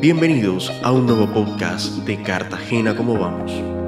Bienvenidos a un nuevo podcast de Cartagena, ¿cómo vamos?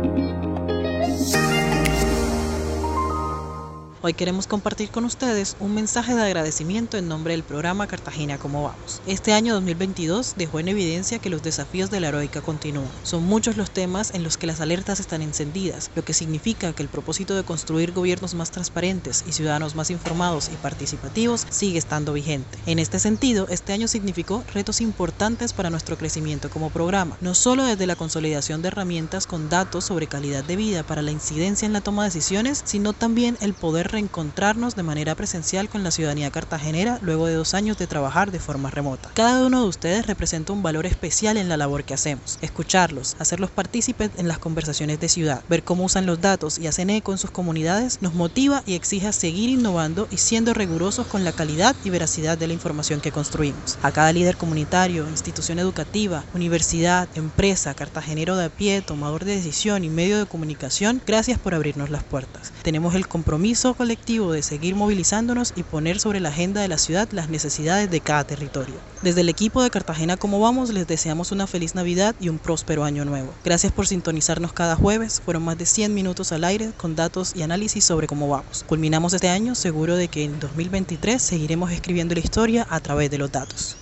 Hoy queremos compartir con ustedes un mensaje de agradecimiento en nombre del programa Cartagena Cómo Vamos. Este año 2022 dejó en evidencia que los desafíos de la heroica continúan. Son muchos los temas en los que las alertas están encendidas, lo que significa que el propósito de construir gobiernos más transparentes y ciudadanos más informados y participativos sigue estando vigente. En este sentido, este año significó retos importantes para nuestro crecimiento como programa, no solo desde la consolidación de herramientas con datos sobre calidad de vida para la incidencia en la toma de decisiones, sino también el poder reencontrarnos de manera presencial con la ciudadanía cartagenera luego de dos años de trabajar de forma remota. Cada uno de ustedes representa un valor especial en la labor que hacemos. Escucharlos, hacerlos partícipes en las conversaciones de ciudad, ver cómo usan los datos y hacen eco en sus comunidades, nos motiva y exige a seguir innovando y siendo rigurosos con la calidad y veracidad de la información que construimos. A cada líder comunitario, institución educativa, universidad, empresa, cartagenero de a pie, tomador de decisión y medio de comunicación, gracias por abrirnos las puertas. Tenemos el compromiso colectivo de seguir movilizándonos y poner sobre la agenda de la ciudad las necesidades de cada territorio. Desde el equipo de Cartagena Como Vamos les deseamos una feliz Navidad y un próspero año nuevo. Gracias por sintonizarnos cada jueves. Fueron más de 100 minutos al aire con datos y análisis sobre cómo vamos. Culminamos este año seguro de que en 2023 seguiremos escribiendo la historia a través de los datos.